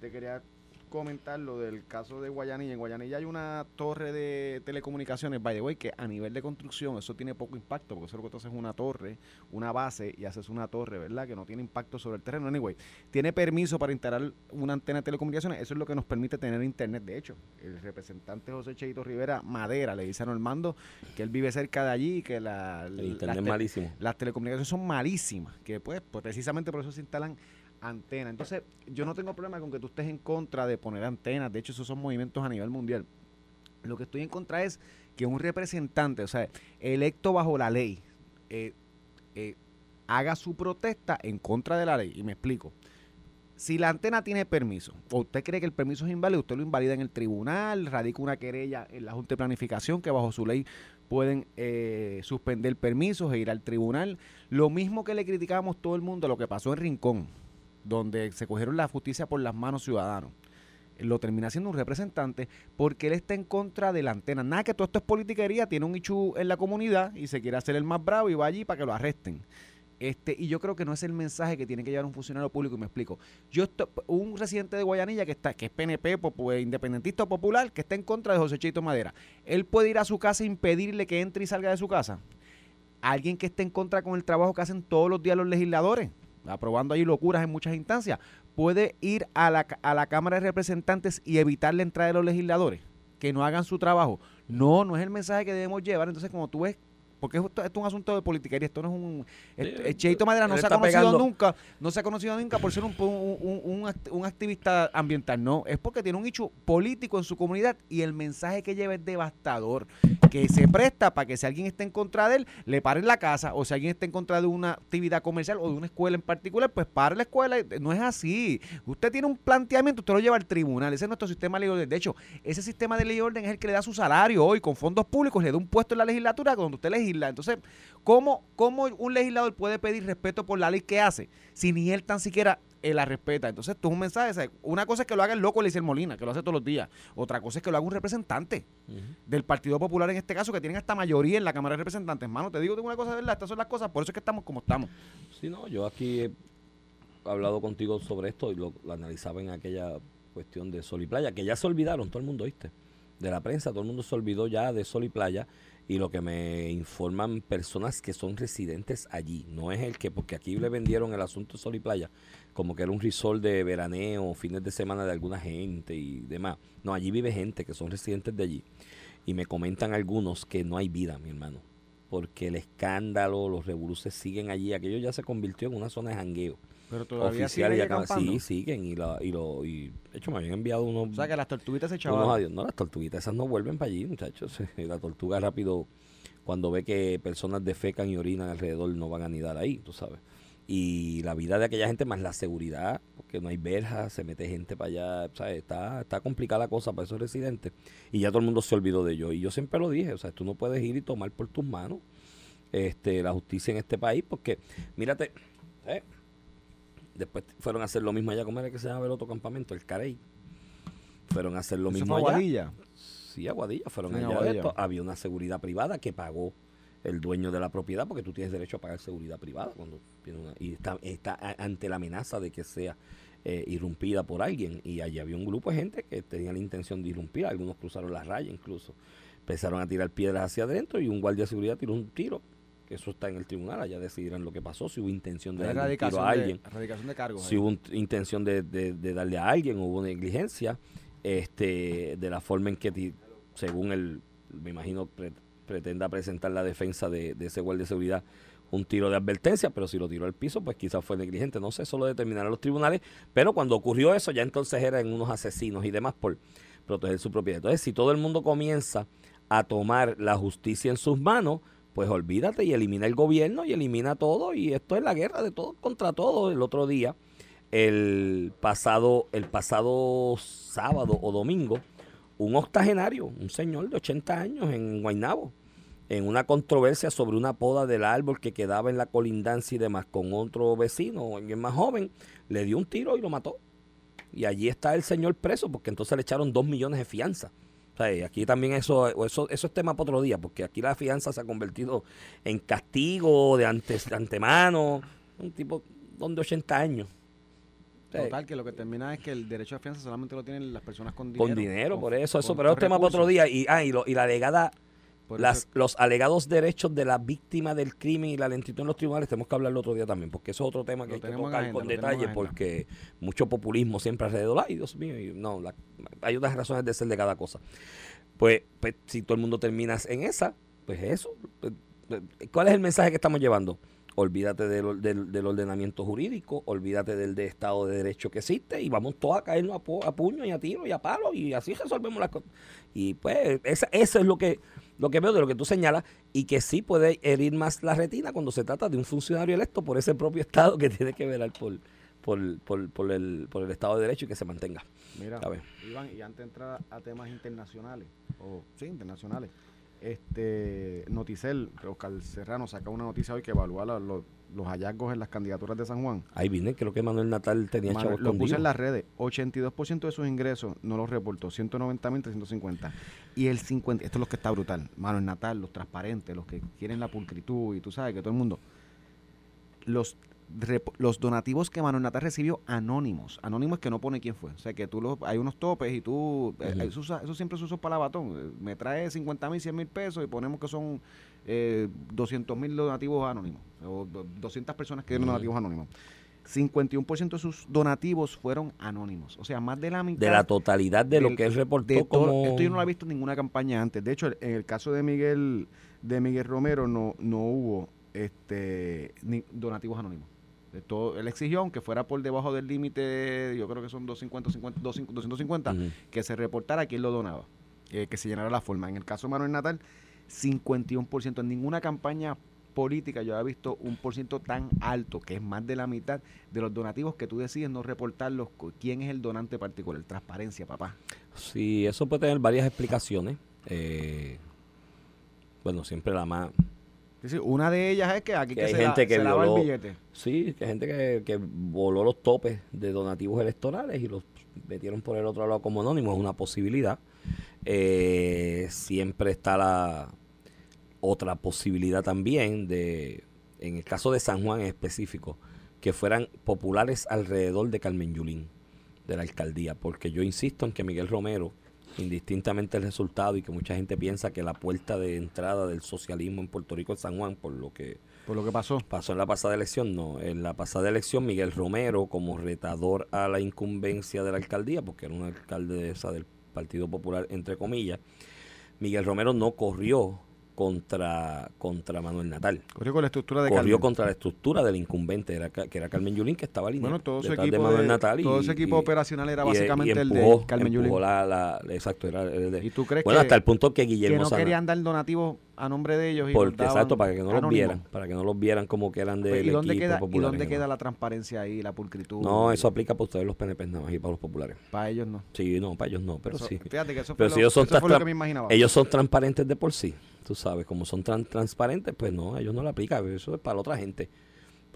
te quería comentar lo del caso de Guayanilla. En Guayanilla hay una torre de telecomunicaciones, by the way, que a nivel de construcción eso tiene poco impacto, porque eso lo que tú haces es una torre, una base y haces una torre, ¿verdad? Que no tiene impacto sobre el terreno. Anyway, tiene permiso para instalar una antena de telecomunicaciones. Eso es lo que nos permite tener internet. De hecho, el representante José Cheito Rivera Madera le dice a Normando que él vive cerca de allí y que la, El internet las te- malísimo. las telecomunicaciones son malísimas, que pues, pues, precisamente por eso se instalan antenas. Entonces, yo no tengo problema con que tú estés en contra de poner antenas, de hecho esos son movimientos a nivel mundial. Lo que estoy en contra es que un representante, o sea, electo bajo la ley, eh, eh, haga su protesta en contra de la ley. Y me explico. Si la antena tiene permiso, o usted cree que el permiso es inválido, usted lo invalida en el tribunal, radica una querella en la Junta de Planificación, que bajo su ley pueden eh, suspender permisos e ir al tribunal. Lo mismo que le criticábamos todo el mundo a lo que pasó en Rincón, donde se cogieron la justicia por las manos ciudadanos. Lo termina siendo un representante porque él está en contra de la antena. Nada que todo esto es politiquería, tiene un ichu en la comunidad y se quiere hacer el más bravo y va allí para que lo arresten. Este, y yo creo que no es el mensaje que tiene que llevar un funcionario público y me explico. Yo estoy, un residente de Guayanilla que está, que es PNP, popu- independentista o popular, que está en contra de José Chito Madera. Él puede ir a su casa e impedirle que entre y salga de su casa. Alguien que esté en contra con el trabajo que hacen todos los días los legisladores, aprobando ahí locuras en muchas instancias, puede ir a la, a la Cámara de Representantes y evitar la entrada de los legisladores, que no hagan su trabajo. No, no es el mensaje que debemos llevar. Entonces, como tú ves, porque esto, esto es un asunto de politiquería, esto no es un... el- el Cheito Madera no se ha conocido pegando. nunca, no se ha conocido nunca por ser un, un, un- un act- un activista ambiental, no, es porque tiene un hecho político en su comunidad y el mensaje que lleva es devastador, que se presta para que si alguien está en contra de él, le paren la casa, o si alguien está en contra de una actividad comercial o de una escuela en particular, pues pare la escuela, no es así. Usted tiene un planteamiento, usted lo lleva al tribunal, ese es nuestro sistema de ley y orden. De hecho, ese sistema de ley y orden es el que le da su salario hoy con fondos públicos, le da un puesto en la legislatura donde usted legisla. Entonces, ¿Cómo, ¿Cómo un legislador puede pedir respeto por la ley que hace si ni él tan siquiera eh, la respeta? Entonces, esto es un mensaje. ¿sabes? Una cosa es que lo haga el loco Eliezer Molina, que lo hace todos los días. Otra cosa es que lo haga un representante del Partido Popular en este caso, que tienen hasta mayoría en la Cámara de Representantes. Mano, te digo tengo una cosa de verdad, estas son las cosas, por eso es que estamos como estamos. Sí, no, yo aquí he hablado contigo sobre esto y lo, lo analizaba en aquella cuestión de Sol y Playa, que ya se olvidaron, todo el mundo, ¿viste? De la prensa, todo el mundo se olvidó ya de Sol y Playa y lo que me informan personas que son residentes allí, no es el que, porque aquí le vendieron el asunto Sol y Playa como que era un resort de veraneo, fines de semana de alguna gente y demás. No, allí vive gente que son residentes de allí y me comentan algunos que no hay vida, mi hermano porque el escándalo, los revoluces siguen allí. Aquello ya se convirtió en una zona de jangueo. Pero Oficial y sigue acá- acampando. Sí, siguen. Y, la, y, lo, y de hecho me habían enviado unos, O sea, que las tortuguitas se echaban. No, las tortuguitas esas no vuelven para allí, muchachos. La tortuga rápido, cuando ve que personas defecan y orinan alrededor, no van a anidar ahí, tú sabes. Y la vida de aquella gente más la seguridad, porque no hay verjas, se mete gente para allá, ¿sabes? Está, está complicada la cosa para esos residentes. Y ya todo el mundo se olvidó de ello. Y yo siempre lo dije, o sea, tú no puedes ir y tomar por tus manos este, la justicia en este país, porque, mírate, ¿eh? Después fueron a hacer lo mismo allá, ¿cómo era que se llama el otro campamento? El Carey. Fueron a hacer lo Eso mismo fue allá. Aguadilla. Sí, Aguadilla, fueron Sí, allá de Aguadilla. esto. Había una seguridad privada que pagó el dueño de la propiedad, porque tú tienes derecho a pagar seguridad privada cuando tienes una, y está, está ante la amenaza de que sea eh, irrumpida por alguien. Y allí había un grupo de gente que tenía la intención de irrumpir, algunos cruzaron la raya incluso. Empezaron a tirar piedras hacia adentro y un guardia de seguridad tiró un tiro. Que eso está en el tribunal, allá decidirán lo que pasó, si hubo intención de darle un tiro Erradicación a de, alguien erradicación de cargos. si ahí. hubo intención de, de- de darle a alguien, hubo negligencia, este, de la forma en que, ti- según el, me imagino, pre- pretenda presentar la defensa de, de ese guardia de seguridad un tiro de advertencia, pero si lo tiró al piso, pues quizás fue negligente. No sé, eso lo determinarán los tribunales. Pero cuando ocurrió eso, ya entonces eran unos asesinos y demás por proteger su propiedad. Entonces, si todo el mundo comienza a tomar la justicia en sus manos, pues olvídate y elimina el gobierno y elimina todo. Y esto es la guerra de todo contra todo. El otro día, el pasado, el pasado sábado o domingo, un octogenario, un señor de 80 años en Guaynabo, en una controversia sobre una poda del árbol que quedaba en la colindancia y demás con otro vecino, alguien más joven, le dio un tiro y lo mató. Y allí está el señor preso, porque entonces le echaron dos millones de fianza. O sea, aquí también eso, eso, eso es tema para otro día, porque aquí la fianza se ha convertido en castigo de, antes, de antemano. Un tipo donde 80 años. Total, que lo que termina es que el derecho a fianza solamente lo tienen las personas con dinero. Con dinero, por eso, eso, pero es tema para otro día. Y, ah, y, lo, y la las, los alegados derechos de la víctima del crimen y la lentitud en los tribunales tenemos que hablar el otro día también, porque eso es otro tema que hay que tocar con detalle, porque mucho populismo siempre alrededor. Ay, Dios mío, no, hay otras razones de ser de cada cosa. Pues, pues, si todo el mundo termina en esa, pues eso. Pues, pues, ¿Cuál es el mensaje que estamos llevando? Olvídate del, del, ordenamiento jurídico, olvídate del de Estado de Derecho que existe y vamos todos a caernos a, puño y a tiro y a palo y así resolvemos las cosas. Y pues esa, eso es lo que lo que veo de lo que tú señalas y que sí puede herir más la retina cuando se trata de un funcionario electo por ese propio Estado que tiene que velar por, por, por, por, el, por el Estado de Derecho y que se mantenga. Mira, Iván, y antes de entrar a temas internacionales, o sí, internacionales, este Noticel, Oscar Serrano saca una noticia hoy que evalúa los los hallazgos en las candidaturas de San Juan. Ahí vine, creo que Manuel Natal tenía Manuel, Lo puse en las redes. 82% de sus ingresos no los reportó. 190 mil 350. Y el 50, esto es lo que está brutal. Manuel Natal, los transparentes, los que quieren la pulcritud y tú sabes que todo el mundo. Los los donativos que Manuel Natal recibió anónimos. Anónimos que no pone quién fue. O sea, que tú los, hay unos topes y tú... Eh, eso, siempre se usa para la batón. Me trae 50 mil, 100 mil pesos y ponemos que son eh, 200 mil donativos anónimos, o 200 personas que dieron donativos anónimos. 51% de sus donativos fueron anónimos. O sea, más de la mitad. De la totalidad de lo que él reportó. como... Esto yo no lo he visto en ninguna campaña antes. De hecho, en el caso de Miguel de Miguel Romero no, no hubo este ni donativos anónimos. Todo, él exigió, aunque fuera por debajo del límite, yo creo que son 250, 250, que se reportara quién lo donaba, eh, que se llenara la forma. En el caso de Manuel Natal, 51%. En ninguna campaña política yo había visto un por ciento tan alto, que es más de la mitad de los donativos que tú decides no reportarlos. ¿Quién es el donante particular? Transparencia, papá. Sí, eso puede tener varias explicaciones. Eh, bueno, siempre la más... una de ellas es que aquí que, hay gente que el billete. Sí, que hay gente que, que voló los topes de donativos electorales y los metieron por el otro lado como anónimos. Es una posibilidad. Eh, siempre está la otra posibilidad también de, en el caso de San Juan en específico, que fueran populares alrededor de Carmen Yulín, de la alcaldía, porque yo insisto en que Miguel Romero, indistintamente el resultado y que mucha gente piensa que la puerta de entrada del socialismo en Puerto Rico es San Juan, por lo que por lo que pasó. Pasó en la pasada elección, no. En la pasada elección, Miguel Romero, como retador a la incumbencia de la alcaldía, porque era un alcalde esa del Partido Popular, entre comillas, Miguel Romero no corrió contra, contra Manuel Natal. Corrió con la estructura de Corrió contra la estructura del incumbente, era, que era Carmen Yulín, que estaba alineado. Bueno, todo ese equipo, de Manuel Natal todo ese equipo operacional era básicamente el de Carmen Yulín. La, exacto, era el de, ¿Y tú crees bueno, hasta el punto que Guillermo que no querían dar donativo a nombre de ellos. Y Porque, exacto, para que no los vieran, para que no los vieran como que eran de pues, ¿Y dónde, queda, ¿y dónde queda la transparencia ahí, la pulcritud? No, eso aplica para ustedes los PNP nada más y para los populares. Para ellos no. Sí, no, para ellos no, pero sí. Fíjate que eso fue, lo, ellos son. Ellos son transparentes de por sí, tú sabes, como son tan transparentes, pues no, ellos no lo aplican, eso es para la otra gente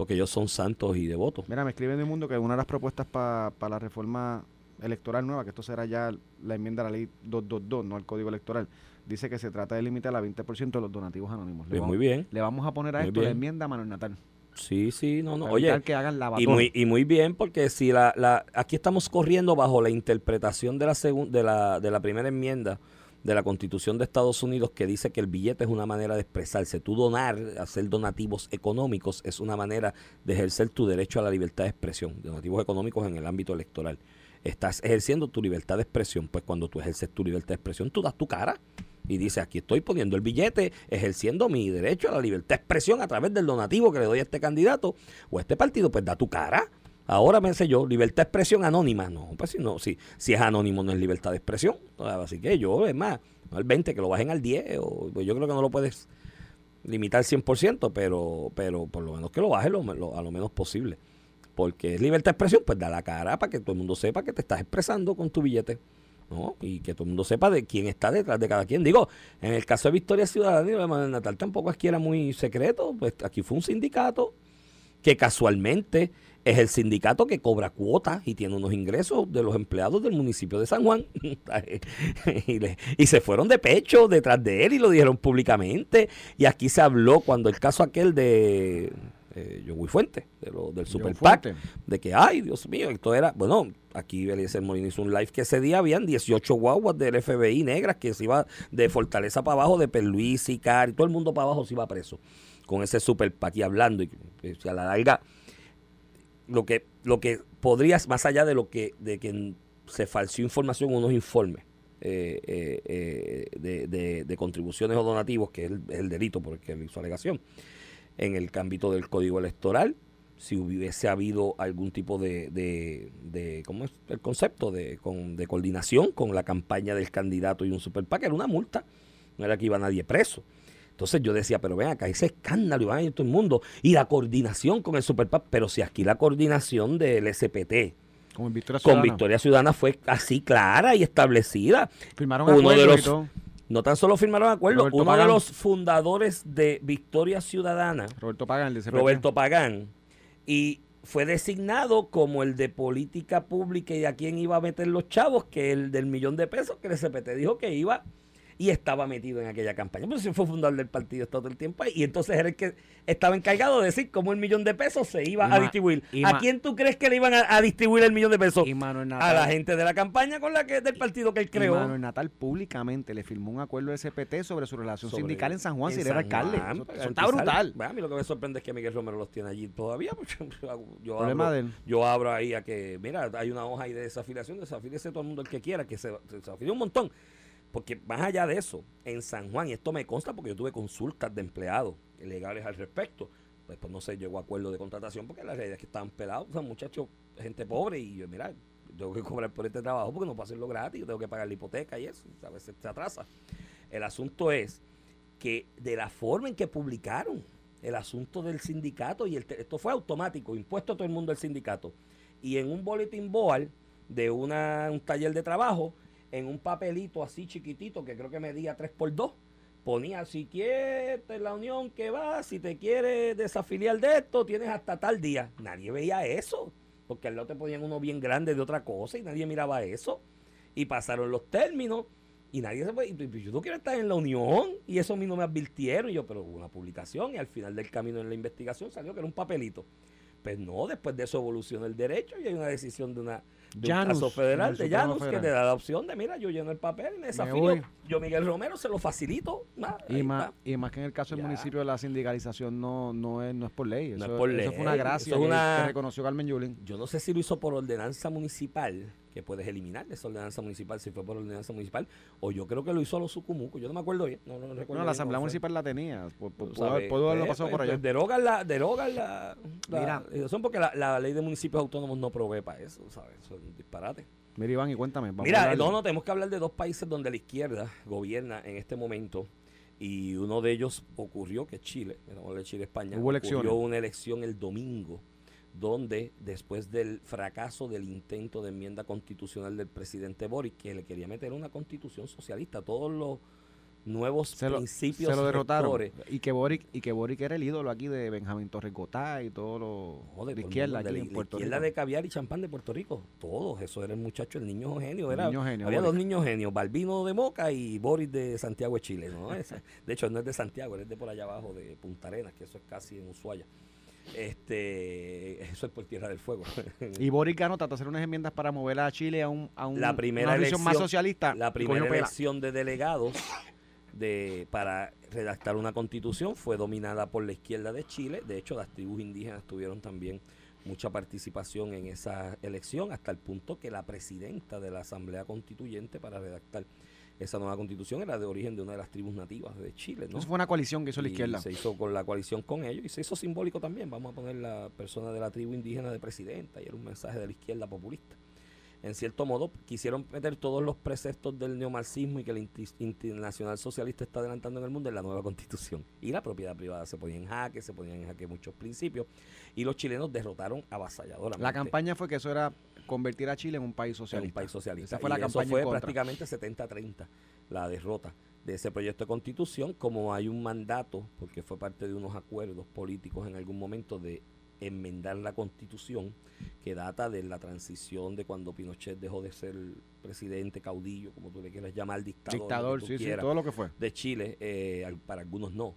porque ellos son santos y devotos. Mira, me escriben en el mundo que una de las propuestas para la reforma electoral nueva, que esto será ya la enmienda a la ley 222, no al código electoral, dice que se trata de limitar a 20% de los donativos anónimos. Pues muy bien. Le vamos a poner a esto la enmienda a Manuel Natal. Sí, sí, no, no. Oye, que hagan la y muy y muy bien porque si la, la aquí estamos corriendo bajo la interpretación de la de la de la primera enmienda de la Constitución de Estados Unidos que dice que el billete es una manera de expresarse. Tú donar, hacer donativos económicos es una manera de ejercer tu derecho a la libertad de expresión, donativos económicos en el ámbito electoral. Estás ejerciendo tu libertad de expresión, pues cuando tú ejerces tu libertad de expresión, tú das tu cara y dice, aquí estoy poniendo el billete, ejerciendo mi derecho a la libertad de expresión a través del donativo que le doy a este candidato o a este partido, pues da tu cara. Ahora me sé yo, libertad de expresión anónima. No, pues si no, si, si es anónimo no es libertad de expresión. Así que yo, es más, no el 20, que lo bajen al 10, o, pues yo creo que no lo puedes limitar 100%, pero, pero por lo menos que lo baje lo, lo- a lo menos posible. Porque es libertad de expresión, pues da la cara para que todo el mundo sepa que te estás expresando con tu billete. ¿no? Y que todo el mundo sepa de quién está detrás de cada quien. Digo, en el caso de Victoria Ciudadana y de Natal tampoco es que era muy secreto. Pues aquí fue un sindicato que casualmente es el sindicato que cobra cuotas y tiene unos ingresos de los empleados del municipio de San Juan. y, le- y se fueron de pecho detrás de él y lo dijeron públicamente. Y aquí se habló cuando el caso aquel de eh, Joey Fuente, de lo, del Super PAC, Fuente. de que, ay, Dios mío, esto era, bueno, aquí Eliezer Molina hizo un live que ese día habían 18 guaguas del FBI negras que se iba de Fortaleza para abajo, de Perluisi, Cari, todo el mundo para abajo se iba preso, con ese super hablando, y, y a la larga, lo que, lo que podrías, más allá de lo que, de que se falseó información unos informes, eh, eh, eh, de, de- de contribuciones o donativos, que es el, el delito por el que hizo alegación, en el ámbito del código electoral, si hubiese habido algún tipo de, de, de- ¿cómo es el concepto? De, con, de coordinación con la campaña del candidato y un super era una multa, no era que iba nadie preso. Entonces yo decía, pero ven acá, ese escándalo, y van a ir todo el mundo, y la coordinación con el super PAC, pero si aquí la coordinación del SPT Victoria con. Victoria Ciudadana fue así clara y establecida. Firmaron Uno de acuerdos los-. No tan solo firmaron acuerdo, Roberto uno Pagán. de los fundadores de Victoria Ciudadana, Roberto Pagan, el. Roberto Pagán, y fue designado como el de política pública y a quién iba a meter los chavos, que el del millón de pesos que el SPT dijo que iba y estaba metido en aquella campaña. Pues sí fue fundador del partido todo el tiempo ahí, y entonces era el que estaba encargado de decir cómo el millón de pesos se iba Y a distribuir. y ¿A quién tú crees que le iban a, a distribuir el millón de pesos? Y A la gente de la campaña con la que del partido que él y creó. Manuel Natal públicamente le firmó un acuerdo de SPT sobre su relación sobre- sindical en San Juan, si era alcalde. Eso, eso está brutal. Bueno, a mí lo que me sorprende es que Miguel Romero los tiene allí todavía. porque yo, Problema abro, yo abro ahí a que, mira, hay una hoja ahí de desafiliación, desafíliese todo el mundo el que quiera, que se desafilie un montón. Porque más allá de eso, en San Juan, y esto me consta porque yo tuve consultas de empleados legales al respecto, después no se llegó a acuerdo de contratación porque la realidad es que estaban pelados, o muchachos, gente pobre, y yo, mira, tengo que cobrar por este trabajo porque no puedo hacerlo gratis, yo tengo que pagar la hipoteca y eso, a veces se atrasa. El asunto es que de la forma en que publicaron el asunto del sindicato, y esto fue automático, impuesto a todo el mundo el sindicato, y en un bulletin board de una, un taller de trabajo, en un papelito así chiquitito que creo que medía 3 por 2 ponía si quieres la unión que va, si te quieres desafiliar de esto, tienes hasta tal día. Nadie veía eso, porque al lado te ponían uno bien grande de otra cosa y nadie miraba eso. Y pasaron los términos y nadie se fue. Y tú- yo no quiero estar en la unión y eso a mí no me advirtieron. Y yo, pero hubo una publicación y al final del camino en la investigación salió que era un papelito. Pues no, después de eso evoluciona el derecho y hay una decisión de una Janus, caso federal de Janus que te da la opción de, mira, yo lleno el papel y me desafío. Yo, Miguel Romero, se lo facilito. ahí Y más, y más que en el caso del Ya. municipio la sindicalización no, no, es, no es por ley. No Eso, es por eso fue una ley, gracia es una- que reconoció Carmen Yulín. Yo no sé si lo hizo por ordenanza municipal, que puedes eliminar esa ordenanza municipal si fue por ordenanza municipal, o yo creo que lo hizo a los sucumucos. Yo no me acuerdo bien. No, no recuerdo Bueno, la Asamblea. Municipal la tenía. Pu- pu- Tú Pudo, haber- sabes, pudo haberlo pues, pasado por allá. pues, derogan la, derogan la, la Mira. legislación porque la, la ley de municipios autónomos no provee para eso, ¿sabes? Eso es un disparate. Mira, Iván, y cuéntame. vamos a Mira, no, no, tenemos que hablar de dos países donde la izquierda gobierna en este momento y uno de ellos ocurrió, que es Chile, estamos hablando de Chile, España, Hubo elecciones. ocurrió una elección el domingo donde después del fracaso del intento de enmienda constitucional del presidente Boric, que le quería meter una constitución socialista, todos los nuevos se lo, principios se lo derrotaron. rectores, Y que, Boric, y que Boric era el ídolo aquí de Benjamín Torres Gotá y todos los Joder, de izquierda aquí de en Puerto izquierda Rico. de caviar y champán de Puerto Rico. Todos, eso era el muchacho, el niño genio. Era, niño genio, había dos niños genios, Balbino de Moca y Boris de Santiago de Chile. ¿no? De hecho, no es de Santiago, él es de por allá abajo, de Punta Arenas, que eso es casi en Ushuaia. Este, eso es por Tierra del Fuego. Y Boric ganó, trató de hacer unas enmiendas para mover a Chile a, un, a un- La primera una visión más elección- socialista. La primera elección de delegados de, para redactar una constitución fue dominada por la izquierda de Chile. De hecho, las tribus indígenas tuvieron también mucha participación en esa elección, hasta el punto que la presidenta de la Asamblea Constituyente para redactar esa nueva constitución era de origen de una de las tribus nativas de Chile, ¿no? Eso fue una coalición que hizo la izquierda. Se hizo con la coalición con ellos y se hizo simbólico también. Vamos a poner la persona de la tribu indígena de presidenta y era un mensaje de la izquierda populista. En cierto modo, quisieron meter todos los preceptos del neomarxismo y que el internacional socialista está adelantando en el mundo en la nueva constitución. Y la propiedad privada se ponía en jaque, se ponían en jaque muchos principios. Y los chilenos derrotaron avasalladoramente. La campaña fue que eso era convertir a Chile en un país en socialista. un país socialista. Esa fue la y campaña eso fue prácticamente 70-30 la derrota de ese proyecto de constitución, como hay un mandato, porque fue parte de unos acuerdos políticos en algún momento de enmendar la constitución que data de la transición de cuando Pinochet dejó de ser presidente, caudillo, como tú le quieras llamar, dictador, Dictador, sí, sí, todo lo que fue. de Chile, eh, para algunos no.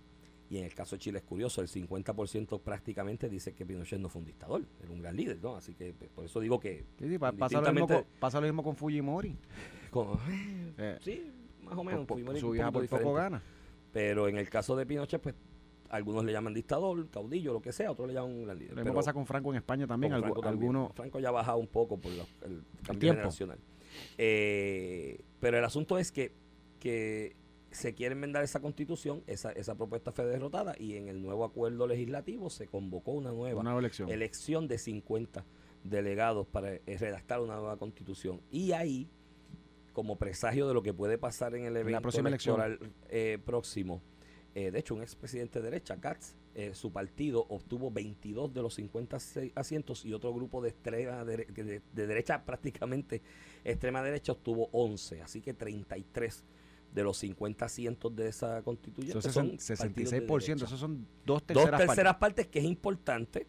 Y en el caso de Chile es curioso, el 50% prácticamente dice que Pinochet no fue un dictador, era un gran líder, ¿no? Así que pues, por eso digo que Sí, sí, pa- pasa, lo mismo con, pasa lo mismo con Fujimori. con- Eh, Sí, más o menos. po- po- Fujimori su hija por poco gana. Pero en el caso de Pinochet, pues algunos le llaman dictador, caudillo, lo que sea, otros le llaman un gran líder. Lo mismo pasa con Franco en España también. con Franco también. algunos Franco ya ha bajado un poco por el cambio tiempo. generacional. Eh, pero el asunto es que, que se quiere enmendar esa constitución, esa, esa propuesta fue derrotada y en el nuevo acuerdo legislativo se convocó una nueva una elección. elección de 50 delegados para eh, redactar una nueva constitución. Y ahí, como presagio de lo que puede pasar en el evento próxima elección. electoral eh, próximo, eh, de hecho, un expresidente de derecha, Katz, su partido obtuvo 22 de los 56 asientos y otro grupo de, extrema de, de derecha, prácticamente extrema derecha, obtuvo 11. Así que 33 de los 50 asientos de esa constituyente Eso es son sesen- partidos de 66%, derecha esos son dos dos terceras, terceras partes. partes. que es importante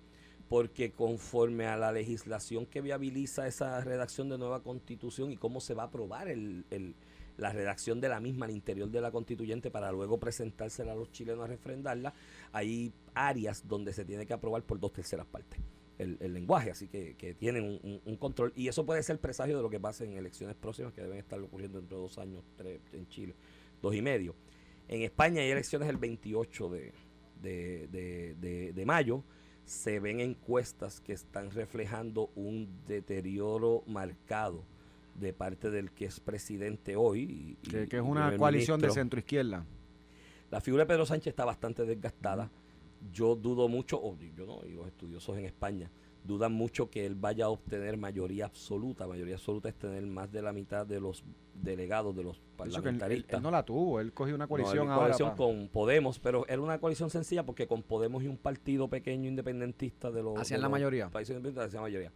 porque conforme a la legislación que viabiliza esa redacción de nueva constitución y cómo se va a aprobar el, el- la redacción de la misma al interior de la constituyente para luego presentársela a los chilenos a refrendarla, hay áreas donde se tiene que aprobar por dos terceras partes el, el lenguaje, así que, que tienen un, un- un control y eso puede ser presagio de lo que pase en elecciones próximas que deben estar ocurriendo dentro de dos años, tres en Chile, dos y medio. En España hay elecciones el 28 de, de, de- de- de mayo. Se ven encuestas que están reflejando un deterioro marcado de parte del que es presidente hoy. y- y- Que, es una coalición de centro izquierda. La figura de Pedro Sánchez está bastante desgastada. Yo dudo mucho, o yo no, y los estudiosos en España dudan mucho que él vaya a obtener mayoría absoluta. Mayoría absoluta es tener más de la mitad de los delegados, de los él, él- parlamentaristas. él no la tuvo, él cogió una No, coalición él ahora. coalición con Podemos, pero era una coalición sencilla porque con Podemos y un partido pequeño independentista de los, Hacían de la los mayoría. países independientes hacían la mayoría.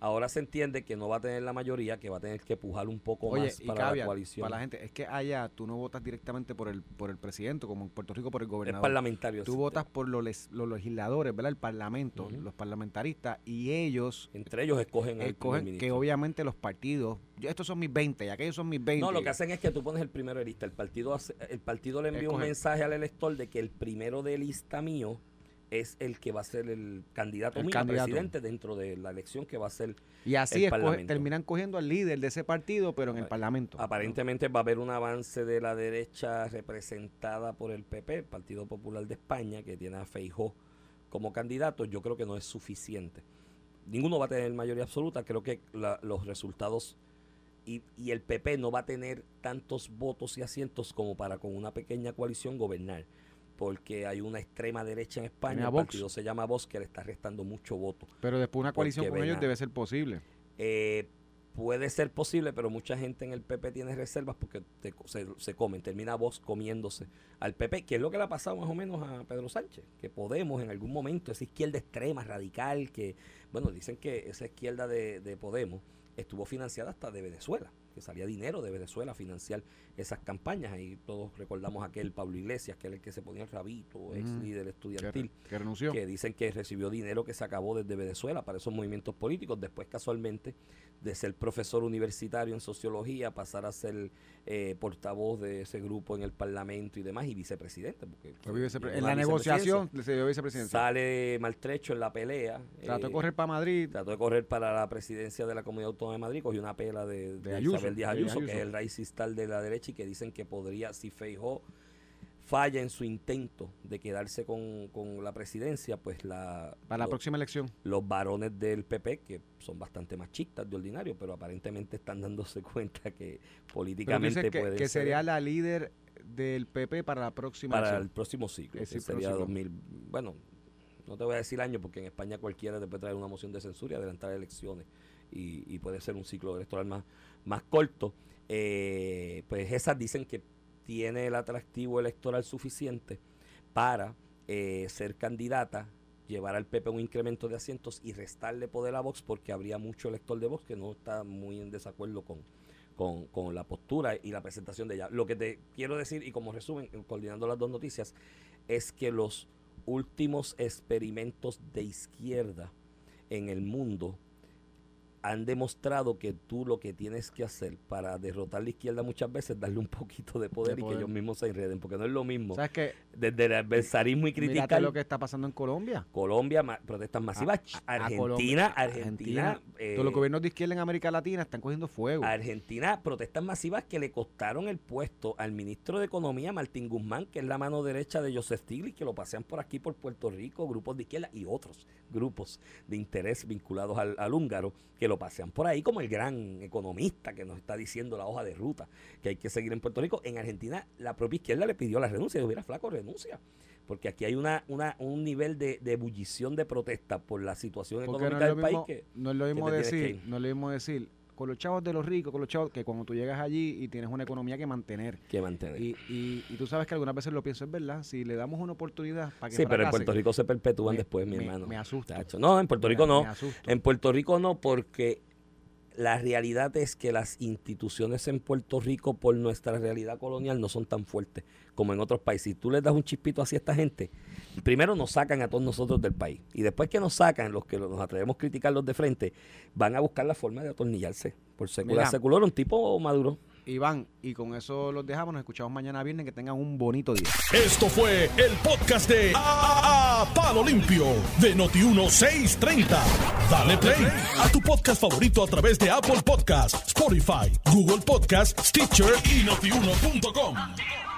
Ahora se entiende que no va a tener la mayoría, que va a tener que pujar un poco Oye, más para la coalición. para la gente, es que allá tú no votas directamente por el por el presidente, como en Puerto Rico por el gobernador. parlamentario. Tú votas por los, les- los legisladores, ¿verdad? El parlamento, los parlamentaristas, y ellos Entre ellos escogen al escogen que ministro. obviamente los partidos, yo- estos son mis 20 y aquellos son mis 20. No, lo que hacen es que tú pones el primero de lista. El partido, hace- el partido le envía un mensaje al elector de que el primero de lista mío es el que va a ser el candidato El mío, candidato. presidente, dentro de la elección que va a ser y así el escoge- terminan cogiendo al líder de ese partido, pero en el Right. parlamento. Aparentemente va a haber un avance de la derecha representada por el PP, el Partido Popular de España, que tiene a Feijó como candidato. Yo creo que no es suficiente. Ninguno va a tener mayoría absoluta. Creo que la- los resultados y, y el PP no va a tener tantos votos y asientos como para con una pequeña coalición gobernar. Porque hay una extrema derecha en España, el Vox. partido se llama Vox, que le está restando mucho voto. Pero después una coalición con ellos a- debe ser posible. Eh, puede ser posible, pero mucha gente en el PP tiene reservas porque te- se, se comen. Termina vos comiéndose al PP, que es lo que le ha pasado más o menos a Pedro Sánchez. Que Podemos en algún momento, esa izquierda extrema, radical, que, bueno, dicen que esa izquierda de, de Podemos estuvo financiada hasta de Venezuela, que salía dinero de Venezuela a financiar esas campañas. Ahí todos recordamos aquel Pablo Iglesias, que era el que se ponía el rabito, ex Ujú. líder estudiantil que renunció. que dicen que recibió dinero que se acabó desde Venezuela para esos movimientos políticos. Después, casualmente, de ser profesor universitario en sociología, pasar a ser eh, portavoz de ese grupo en el Parlamento y demás, y vicepresidente. Porque vicepre- en la negociación se dio vicepresidencia. Sale maltrecho en la pelea. Trató de eh, correr para Madrid. Trató de correr para la presidencia de la Comunidad Autónoma de Madrid, cogió una pela de, de Ayuso, Isabel Díaz Ayuso, Ayuso. que es el raíz tal de la derecha y que dicen que podría, si Feijó, falla en su intento de quedarse con, con la presidencia, pues la, Para la próxima elección. los varones del PP, que son bastante machistas de ordinario, pero aparentemente están dándose cuenta que políticamente dices que, que ser sería la líder del PP para la próxima para el próximo ciclo, Es que sería próximo. 2000, bueno, no te voy a decir año porque en España cualquiera te puede traer una moción de censura y adelantar elecciones y, y puede ser un ciclo electoral más, más corto. Eh, pues esas dicen que tiene el atractivo electoral suficiente para eh, ser candidata, llevar al PP un incremento de asientos y restarle poder a Vox porque habría mucho elector de Vox que no está muy en desacuerdo con, con, con la postura y la presentación de ella. Lo que te quiero decir, y como resumen, coordinando las dos noticias, es que los últimos experimentos de izquierda en el mundo han demostrado que tú lo que tienes que hacer para derrotar la izquierda muchas veces es darle un poquito de poder, De y que ellos mismos se enreden, porque no es lo mismo ¿Sabes qué? desde el adversarismo y criticar lo que está pasando en Colombia. Colombia, ma- protestas masivas, A- a- a Argentina, Colombia, Argentina, eh, Todos los gobiernos de izquierda en América Latina están cogiendo fuego. Argentina, protestas masivas que le costaron el puesto al ministro de Economía, Martín Guzmán, que es la mano derecha de Joseph Stiglitz, que lo pasean por aquí, por Puerto Rico, grupos de izquierda y otros grupos de interés vinculados al, al húngaro, que lo pasean por ahí como el gran economista que nos está diciendo la hoja de ruta que hay que seguir en Puerto Rico. En Argentina, la propia izquierda le pidió la renuncia, y hubiera flaco renuncia. Porque aquí hay una, una, un nivel de, de ebullición de protesta por la situación Porque económica del país que no es lo mismo decir, ir. no es lo mismo decir con los chavos de los ricos, con los chavos que cuando tú llegas allí y tienes una economía que mantener. que mantener. Y, y, y tú sabes que algunas veces lo pienso, es verdad, si le damos una oportunidad para que Sí, pero en Puerto Rico se perpetúan me- después, mi me- hermano. me asusto. Tacho. No, en Puerto Rico me- no. En Puerto Rico no, porque la realidad es que las instituciones en Puerto Rico, por nuestra realidad colonial, no son tan fuertes como en otros países. Si tú les das un chispito así a esta gente, primero nos sacan a todos nosotros del país. Y después que nos sacan, los que nos atrevemos a criticarlos de frente, van a buscar la forma de atornillarse. Por secular, secular, un tipo maduro. Iván, y con eso los dejamos, nos escuchamos mañana viernes, que tengan un bonito día. Esto fue el podcast de A, A- Palo Limpio de Noti1630. Dale play a tu podcast favorito a través de Apple Podcasts, Spotify, Google Podcasts, Stitcher y notiuno.com.